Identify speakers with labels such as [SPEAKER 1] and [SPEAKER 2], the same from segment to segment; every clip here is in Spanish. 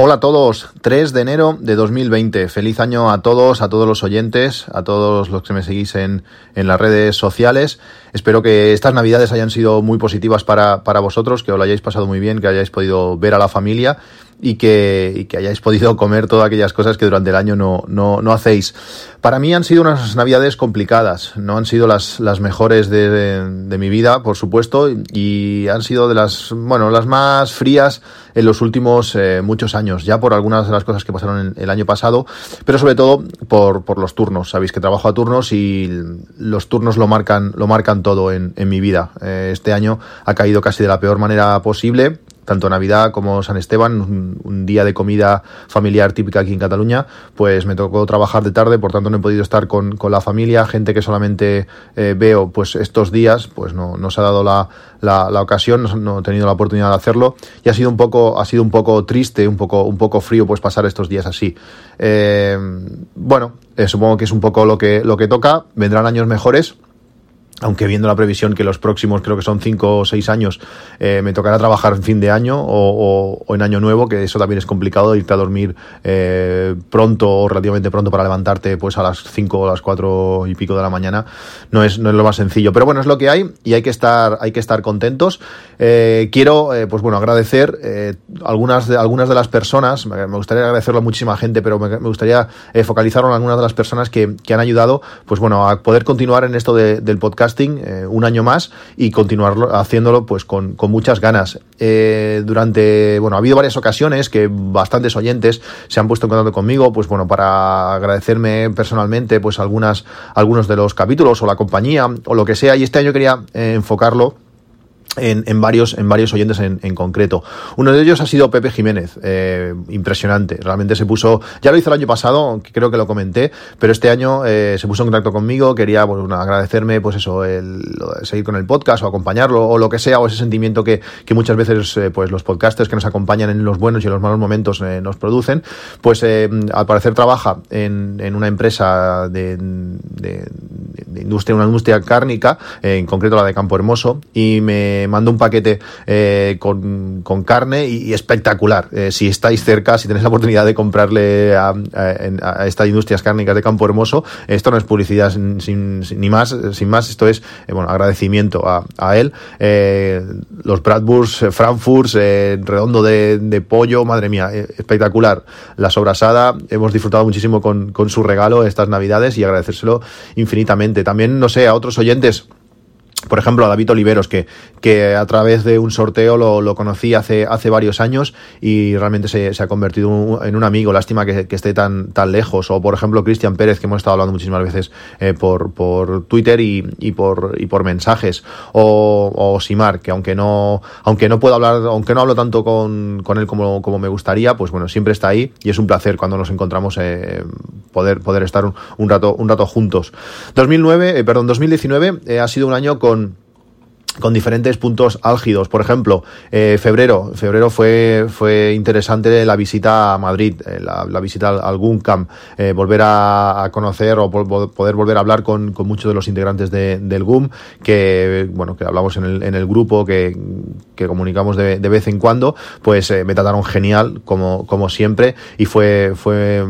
[SPEAKER 1] Hola a todos, 3 de enero de 2020. Feliz año a todos, a todos los oyentes, a todos los que me seguís en, en las redes sociales. Espero que estas navidades hayan sido muy positivas para, para vosotros, que os lo hayáis pasado muy bien, que hayáis podido ver a la familia y que, y que hayáis podido comer todas aquellas cosas que durante el año no, no, no hacéis. Para mí han sido unas navidades complicadas, no han sido las, las mejores de, de, mi vida, por supuesto, y han sido de las, bueno, las más frías en los últimos eh, muchos años, ya por algunas de las cosas que pasaron el año pasado, pero sobre todo por, por los turnos. Sabéis que trabajo a turnos y los turnos lo marcan, lo marcan todo en, en mi vida. Eh, este año ha caído casi de la peor manera posible tanto Navidad como San Esteban, un, día de comida familiar típica aquí en Cataluña, pues me tocó trabajar de tarde, por tanto no he podido estar con, con la familia, gente que solamente eh, veo pues estos días, pues no, no se ha dado la, la, ocasión, no, no, he tenido la oportunidad de hacerlo. Y ha sido un poco, ha sido un poco triste, un poco, un poco frío pues pasar estos días así. Eh, bueno, eh, supongo que es un poco lo que, lo que toca, vendrán años mejores aunque viendo la previsión que los próximos creo que son cinco o seis años eh, me tocará trabajar en fin de año o, o, en año nuevo, que eso también es complicado, irte a dormir eh, pronto o relativamente pronto para levantarte pues a las cinco o las cuatro y pico de la mañana, no es, no es lo más sencillo. Pero bueno, es lo que hay y hay que estar, hay que estar contentos. Eh, quiero, eh, pues bueno, agradecer eh, algunas, de, algunas de las personas, me gustaría agradecerlo a muchísima gente, pero me, gustaría focalizarlo en algunas de las personas que, que, han ayudado, pues bueno, a poder continuar en esto de, del podcast eh, un año más y continuarlo haciéndolo pues con, con muchas ganas. Eh, durante, bueno, ha habido varias ocasiones que bastantes oyentes se han puesto en contacto conmigo, pues bueno, para agradecerme personalmente pues algunas, algunos de los capítulos o la compañía o lo que sea y este año quería eh, enfocarlo en, en, varios, en varios oyentes en, en, concreto. Uno de ellos ha sido Pepe Jiménez, eh, impresionante. Realmente se puso, ya lo hizo el año pasado, creo que lo comenté, pero este año eh, se puso en contacto conmigo, quería bueno, agradecerme, pues eso, el, seguir con el podcast o acompañarlo o lo que sea, o ese sentimiento que, que muchas veces eh, pues los podcasters que nos acompañan en los buenos y en los malos momentos eh, nos producen. Pues eh, al parecer trabaja en, en una empresa de, de, de, industria, una industria cárnica, en concreto la de Campo Hermoso, y me mando un paquete eh, con, con, carne y, espectacular. Eh, si estáis cerca, si tenéis la oportunidad de comprarle a, a, a estas industrias cárnicas de Campo Hermoso, esto no es publicidad sin, ni más, sin más, esto es eh, bueno agradecimiento a, él. Eh, los eh, Frankfurt, redondo de, pollo, madre mía, espectacular. La sobrasada, hemos disfrutado muchísimo con su regalo estas navidades y agradecérselo infinitamente. También, no sé, a otros oyentes por ejemplo, a David Oliveros, que, que a través de un sorteo lo, lo conocí hace, hace varios años y realmente se, se ha convertido en un amigo. Lástima que, que, esté tan, tan lejos. O, por ejemplo, Cristian Pérez, que hemos estado hablando muchísimas veces eh, por, por Twitter y, y, por, y por mensajes. O, o Simar, que aunque no, aunque no puedo hablar, aunque no hablo tanto con, con él como, como me gustaría, pues bueno, siempre está ahí y es un placer cuando nos encontramos eh, poder, poder estar un, rato, un rato juntos. 2009, eh, perdón, 2019 eh, ha sido un año con con diferentes puntos álgidos. Por ejemplo, eh, febrero. Febrero fue, fue interesante la visita a Madrid, eh, la, visita al, al GUNCAM, eh, volver a, conocer o poder volver a hablar con, con muchos de los integrantes de, del GUM, que, bueno, que hablamos en el, en el grupo, que, que comunicamos de, de, vez en cuando, pues eh, me trataron genial, como, como siempre, y fue, fue,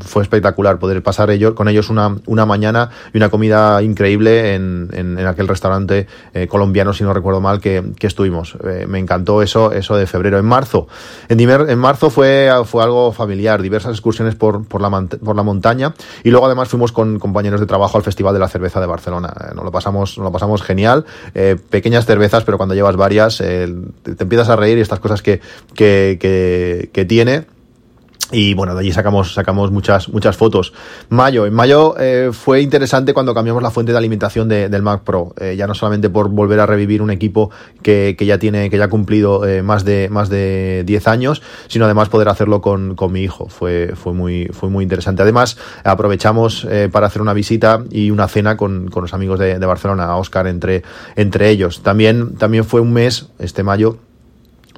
[SPEAKER 1] fue espectacular poder pasar ellos, con ellos una, una mañana y una comida increíble en, en, aquel restaurante eh, si no recuerdo mal, que, que estuvimos. Eh, me encantó eso, eso de febrero. En marzo, en, en marzo fue, fue algo familiar, diversas excursiones por, por, la, por la montaña y luego además fuimos con compañeros de trabajo al Festival de la Cerveza de Barcelona. Eh, nos, lo pasamos, nos lo pasamos genial. Eh, pequeñas cervezas, pero cuando llevas varias te, empiezas a reír y estas cosas que, que, que tiene y bueno, de allí sacamos, sacamos muchas, muchas fotos. Mayo, en mayo eh, fue interesante cuando cambiamos la fuente de alimentación de, del Mac Pro. Eh, ya no solamente por volver a revivir un equipo que, que ya tiene, que ya ha cumplido eh, más de, más de 10 años, sino además poder hacerlo con, con mi hijo. Fue, fue muy, fue muy interesante. Además, aprovechamos eh, para hacer una visita y una cena con, con los amigos de, de Barcelona, Oscar entre, entre ellos. También, también fue un mes, este mayo,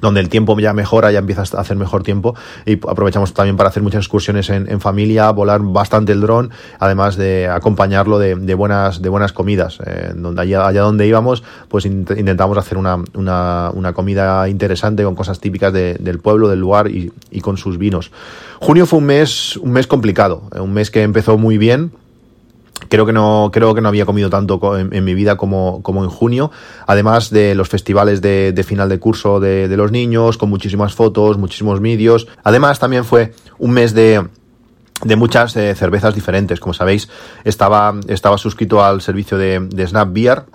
[SPEAKER 1] donde el tiempo ya mejora, ya empieza a hacer mejor tiempo y aprovechamos también para hacer muchas excursiones en, familia, volar bastante el dron, además de acompañarlo de, buenas de buenas comidas. Eh, donde allá, allá, donde íbamos, pues intentamos hacer una, una, una, comida interesante con cosas típicas del pueblo, del lugar y, y con sus vinos. Junio fue un mes, un mes complicado, eh, un mes que empezó muy bien Creo que no, creo que no había comido tanto en, mi vida como, como, en junio. Además de los festivales de, final de curso de, los niños, con muchísimas fotos, muchísimos vídeos. Además, también fue un mes de, de muchas eh, cervezas diferentes. Como sabéis, estaba, estaba suscrito al servicio de, Snap Beer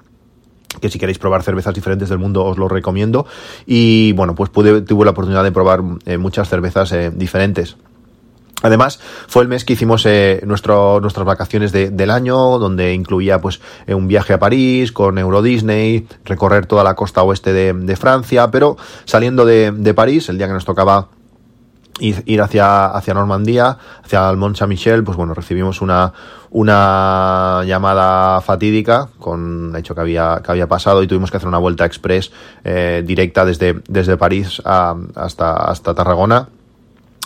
[SPEAKER 1] que si queréis probar cervezas diferentes del mundo os lo recomiendo y bueno pues pude, tuve la oportunidad de probar eh, muchas cervezas eh, diferentes Además, fue el mes que hicimos eh, nuestro, nuestras vacaciones de, del año, donde incluía pues eh, un viaje a París con Euro Disney, recorrer toda la costa oeste de, de Francia, pero saliendo de, de, París, el día que nos tocaba ir, hacia, hacia Normandía, hacia el Mont Saint-Michel, pues bueno, recibimos una, una llamada fatídica con hecho que había, que había pasado y tuvimos que hacer una vuelta express eh, directa desde, desde París a, hasta, hasta Tarragona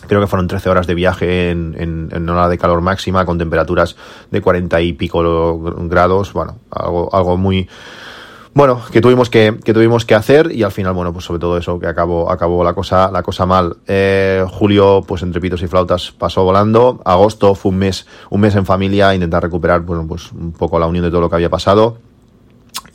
[SPEAKER 1] Creo que fueron 13 horas de viaje en, en, en, hora de calor máxima con temperaturas de 40 y pico grados. Bueno, algo, algo muy, bueno, que tuvimos que, que tuvimos que hacer y al final, bueno, pues sobre todo eso, que acabó, acabó la cosa, la cosa mal. Eh, julio, pues entre pitos y flautas pasó volando. Agosto fue un mes, un mes en familia, intentar recuperar, bueno, pues un poco la unión de todo lo que había pasado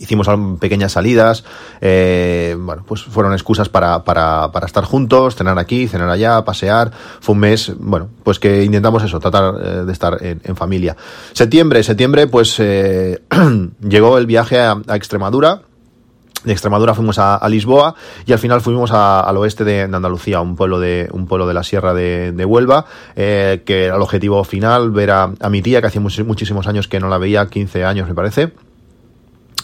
[SPEAKER 1] hicimos pequeñas salidas, eh, bueno, pues fueron excusas para, para, para, estar juntos, cenar aquí, cenar allá, pasear. Fue un mes, bueno, pues que intentamos eso, tratar eh, de estar en, familia. Septiembre, septiembre, pues eh, llegó el viaje a, Extremadura. De Extremadura fuimos a, Lisboa y al final fuimos al oeste de, Andalucía, un pueblo de, un pueblo de la sierra de, Huelva, que era el objetivo final, ver a, mi tía, que hacía muchísimos años que no la veía, 15 años me parece.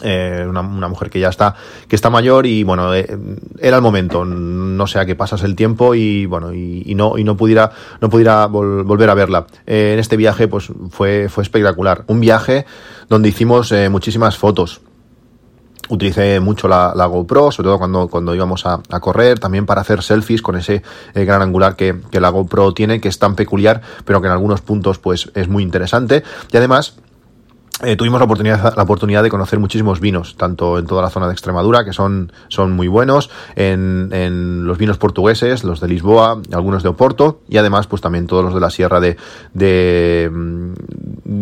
[SPEAKER 1] Eh, una, mujer que ya está que está mayor y bueno eh, era el momento. No sea que pasas el tiempo y bueno y, no y no pudiera no pudiera volver a verla. Eh, en este viaje pues fue fue espectacular. Un viaje donde hicimos muchísimas fotos. Utilicé mucho la, GoPro, sobre todo cuando, cuando íbamos a, correr, también para hacer selfies con ese gran angular que, que, la GoPro tiene, que es tan peculiar, pero que en algunos puntos pues es muy interesante. Y además eh, tuvimos la oportunidad, la oportunidad de conocer muchísimos vinos, tanto en toda la zona de Extremadura, que son, son muy buenos, en, en los vinos portugueses, los de Lisboa, algunos de Oporto, y además, pues también todos los de la sierra de, de, mm,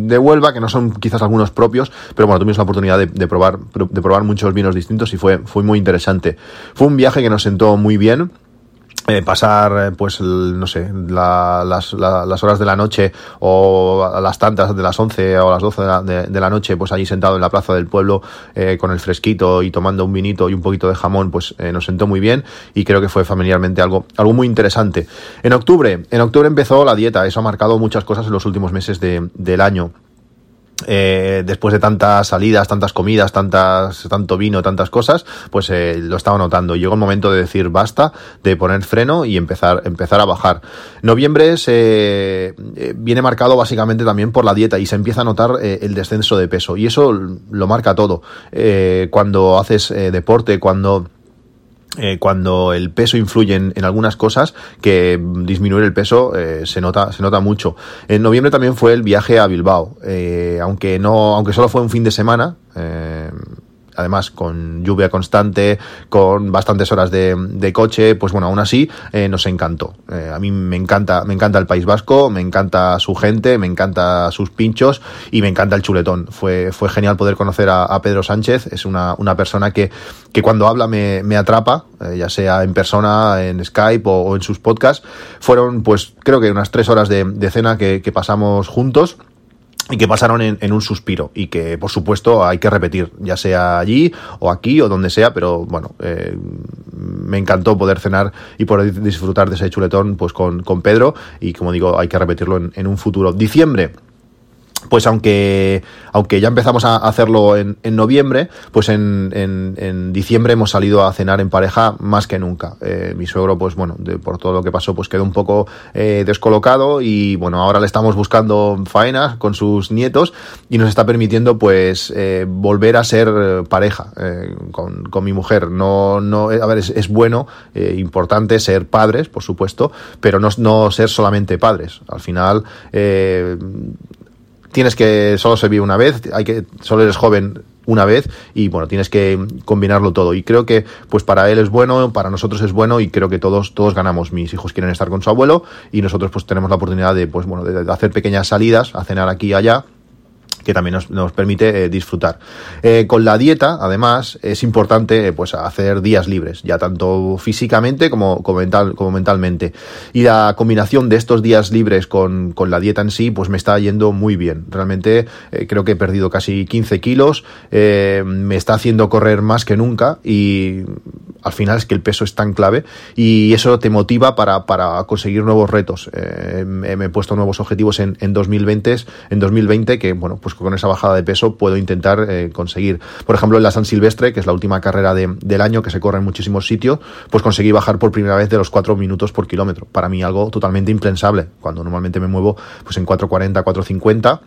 [SPEAKER 1] de Huelva, que no son quizás algunos propios, pero bueno, tuvimos la oportunidad de, de, probar, de probar muchos vinos distintos y fue, fue muy interesante. Fue un viaje que nos sentó muy bien eh, pasar, eh, pues, no sé, las, las, horas de la noche o las tantas de las 11 o las 12 de la, de, la noche, pues allí sentado en la plaza del pueblo eh, con el fresquito y tomando un vinito y un poquito de jamón, pues nos sentó muy bien y creo que fue familiarmente algo, algo muy interesante. En octubre, en octubre empezó la dieta, eso ha marcado muchas cosas en los últimos meses de, del año. Eh, después de tantas salidas, tantas comidas, tantas, tanto vino, tantas cosas, pues eh, lo estaba notando. Llegó el momento de decir basta, de poner freno y empezar, empezar a bajar. Noviembre se eh, viene marcado básicamente también por la dieta y se empieza a notar el descenso de peso y eso lo marca todo. cuando haces deporte, cuando eh, cuando el peso influye en, algunas cosas, que disminuir el peso eh, se nota, se nota mucho. En noviembre también fue el viaje a Bilbao, eh, aunque no, aunque solo fue un fin de semana, además con lluvia constante, con bastantes horas de, de coche, pues bueno, aún así eh, nos encantó. Eh, a mí me encanta, me encanta el País Vasco, me encanta su gente, me encanta sus pinchos y me encanta el chuletón. Fue, fue genial poder conocer a, Pedro Sánchez, es una, una persona que, que cuando habla me, me atrapa, eh, ya sea en persona, en Skype o, en sus podcasts. Fueron pues creo que unas tres horas de, de cena que, que pasamos juntos y que pasaron en, un suspiro y que por supuesto hay que repetir, ya sea allí o aquí o donde sea, pero bueno, eh, me encantó poder cenar y poder disfrutar de ese chuletón pues con, con Pedro y como digo, hay que repetirlo en, en un futuro. Diciembre, pues aunque, aunque ya empezamos a hacerlo en, en noviembre, pues en, en, diciembre hemos salido a cenar en pareja más que nunca. Eh, mi suegro, pues bueno, de, por todo lo que pasó, pues quedó un poco eh, descolocado y bueno, ahora le estamos buscando faenas con sus nietos y nos está permitiendo pues eh, volver a ser pareja eh, con, con, mi mujer. No, no, a ver, es, es bueno, eh, importante ser padres, por supuesto, pero no, no ser solamente padres. Al final, eh, tienes que solo se vive una vez, hay que solo eres joven una vez y bueno, tienes que combinarlo todo y creo que pues para él es bueno, para nosotros es bueno y creo que todos todos ganamos. Mis hijos quieren estar con su abuelo y nosotros pues tenemos la oportunidad de pues bueno, de hacer pequeñas salidas, a cenar aquí y allá que también nos, nos permite eh, disfrutar. Eh, con la dieta, además, es importante eh, pues hacer días libres, ya tanto físicamente como, como, mental, como mentalmente. Y la combinación de estos días libres con, con, la dieta en sí, pues me está yendo muy bien. Realmente creo que he perdido casi 15 kilos, me está haciendo correr más que nunca y al final es que el peso es tan clave y eso te motiva para, para conseguir nuevos retos. Eh, me he puesto nuevos objetivos en, en 2020, en 2020 que, bueno, pues con esa bajada de peso puedo intentar eh, conseguir. Por ejemplo, en la San Silvestre, que es la última carrera de, del año que se corre en muchísimos sitios, pues conseguí bajar por primera vez de los 4 minutos por kilómetro. Para mí algo totalmente impensable, cuando normalmente me muevo pues en 4.40, 4.50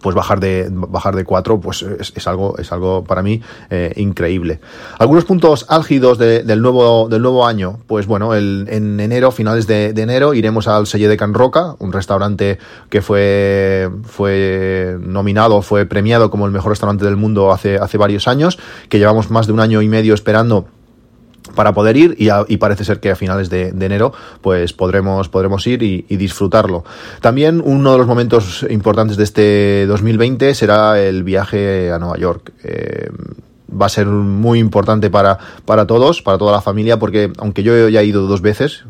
[SPEAKER 1] pues bajar de bajar de 4 pues es, es, algo es algo para mí eh, increíble. Algunos puntos álgidos de, del nuevo del nuevo año pues bueno el, en enero finales de, de, enero iremos al Selle de Can Roca un restaurante que fue fue nominado fue premiado como el mejor restaurante del mundo hace hace varios años que llevamos más de un año y medio esperando para poder ir y, a, y, parece ser que a finales de, enero pues podremos, podremos ir y, disfrutarlo. También uno de los momentos importantes de este 2020 será el viaje a Nueva York. Eh, va a ser muy importante para, para todos, para toda la familia, porque aunque yo ya he ido dos veces,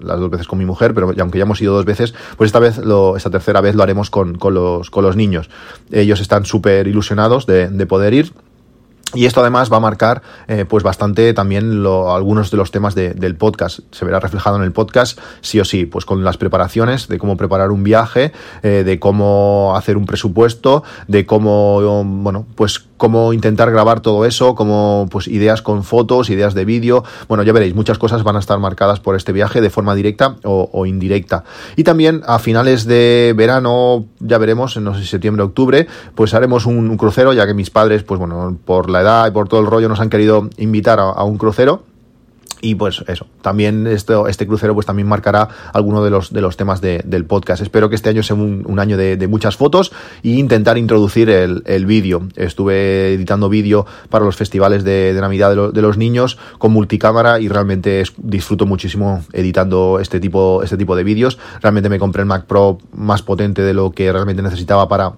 [SPEAKER 1] las dos veces con mi mujer, pero aunque ya hemos ido dos veces, pues esta vez, lo, esta tercera vez lo haremos con, con, los, con los niños. Ellos están súper ilusionados de poder ir y esto además va a marcar eh, pues bastante también lo, algunos de los temas de, del podcast. Se verá reflejado en el podcast sí o sí, pues con las preparaciones de cómo preparar un viaje, eh, de cómo hacer un presupuesto, de cómo, bueno, pues cómo intentar grabar todo eso, como pues ideas con fotos, ideas de vídeo. Bueno, ya veréis, muchas cosas van a estar marcadas por este viaje de forma directa o, o indirecta. Y también a finales de verano, ya veremos, no sé si septiembre, octubre, pues haremos un, un crucero, ya que mis padres, pues bueno, por la edad y por todo el rollo nos han querido invitar a, a un crucero y pues eso, también esto, este crucero pues también marcará alguno de los, de los temas de, del podcast. Espero que este año sea un, año de, muchas fotos e intentar introducir el, el vídeo. Estuve editando vídeo para los festivales de, de Navidad de, lo, de, los niños con multicámara y realmente disfruto muchísimo editando este tipo, este tipo de vídeos. Realmente me compré el Mac Pro más potente de lo que realmente necesitaba para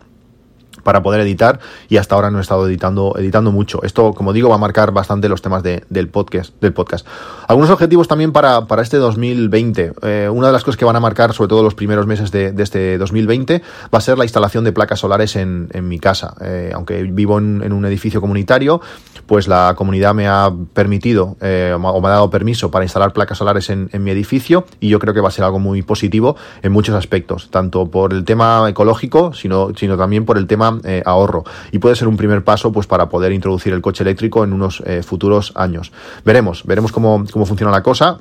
[SPEAKER 1] para poder editar y hasta ahora no he estado editando, editando mucho. Esto, como digo, va a marcar bastante los temas de, del, podcast, del podcast. Algunos objetivos también para, para este 2020. Eh, una de las cosas que van a marcar, sobre todo los primeros meses de, de este 2020, va a ser la instalación de placas solares en, en mi casa. Eh, aunque vivo en, un edificio comunitario, pues la comunidad me ha permitido eh, o me ha dado permiso para instalar placas solares en, en mi edificio y yo creo que va a ser algo muy positivo en muchos aspectos, tanto por el tema ecológico, sino, sino también por el tema eh, ahorro y puede ser un primer paso pues para poder introducir el coche eléctrico en unos eh, futuros años. Veremos, veremos cómo, cómo funciona la cosa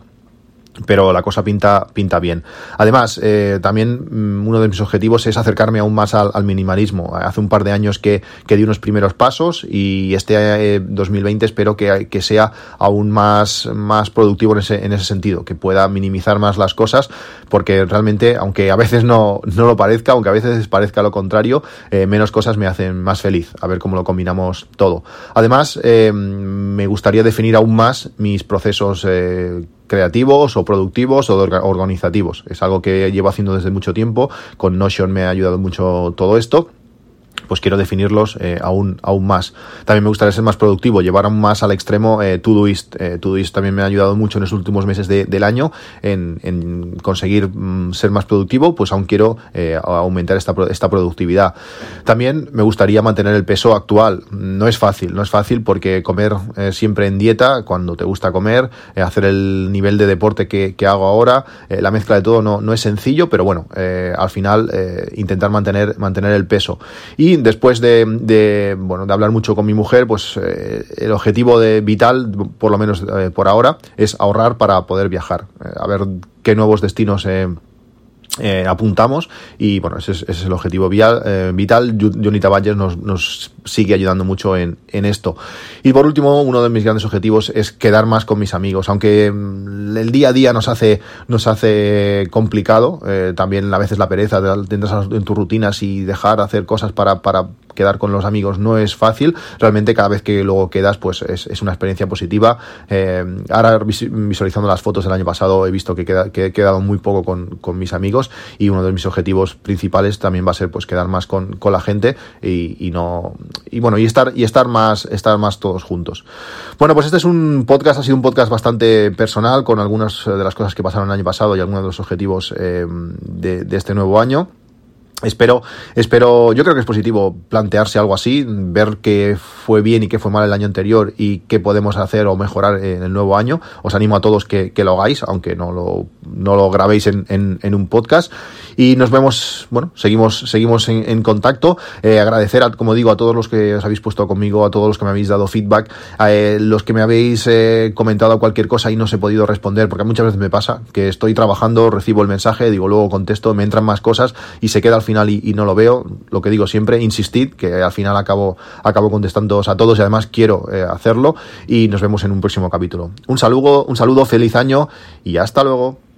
[SPEAKER 1] pero la cosa pinta, pinta bien. Además, eh, también mmm, uno de mis objetivos es acercarme aún más al, al, minimalismo. Hace un par de años que, que di unos primeros pasos y este eh, 2020 espero que, que, sea aún más, más productivo en ese, en ese sentido, que pueda minimizar más las cosas, porque realmente, aunque a veces no, no lo parezca, aunque a veces parezca lo contrario, eh, menos cosas me hacen más feliz. A ver cómo lo combinamos todo. Además, eh, me gustaría definir aún más mis procesos creativos o productivos o organizativos. Es algo que llevo haciendo desde mucho tiempo. Con Notion me ha ayudado mucho todo esto pues quiero definirlos eh, aún, aún más. También me gustaría ser más productivo, llevar aún más al extremo eh, Todoist. Eh, Todoist también me ha ayudado mucho en los últimos meses del año en, conseguir mm, ser más productivo, pues aún quiero eh, aumentar esta, esta productividad. También me gustaría mantener el peso actual. No es fácil, no es fácil porque comer siempre en dieta, cuando te gusta comer, hacer el nivel de deporte que, que hago ahora, la mezcla de todo no, no es sencillo, pero bueno, al final intentar mantener, mantener el peso. Y después de, bueno, de hablar mucho con mi mujer, pues eh, el objetivo de vital, por lo menos eh, por ahora, es ahorrar para poder viajar. Eh, a ver qué nuevos destinos eh, apuntamos y bueno, ese es, el objetivo vial, eh, vital. Johnny Taballes nos, nos, sigue ayudando mucho en, en, esto. Y por último, uno de mis grandes objetivos es quedar más con mis amigos, aunque mm, el día a día nos hace, nos hace complicado, eh, también a veces la pereza de entrar en tus rutinas y dejar hacer cosas para, para quedar con los amigos no es fácil. Realmente cada vez que luego quedas, pues es, una experiencia positiva. Eh, ahora visualizando las fotos del año pasado he visto que, he quedado muy poco con, mis amigos y uno de mis objetivos principales también va a ser pues quedar más con, la gente y, no y bueno y estar y estar más estar más todos juntos. Bueno, pues este es un podcast, ha sido un podcast bastante personal con algunas de las cosas que pasaron el año pasado y algunos de los objetivos eh, de este nuevo año. Espero, espero, yo creo que es positivo plantearse algo así, ver qué fue bien y qué fue mal el año anterior y qué podemos hacer o mejorar en el nuevo año. Os animo a todos que, lo hagáis, aunque no lo, no lo grabéis en, en, un podcast. Y nos vemos, bueno, seguimos, seguimos en, contacto. Eh, agradecer, a, como digo, a todos los que os habéis puesto conmigo, a todos los que me habéis dado feedback, a eh, los que me habéis eh, comentado cualquier cosa y no os he podido responder, porque muchas veces me pasa que estoy trabajando, recibo el mensaje, digo, luego contesto, me entran más cosas y se queda al final y, no lo veo, lo que digo siempre, insistid, que al final acabo, acabo contestando a todos y además quiero eh, hacerlo y nos vemos en un próximo capítulo. Un saludo, un saludo, feliz año y hasta luego.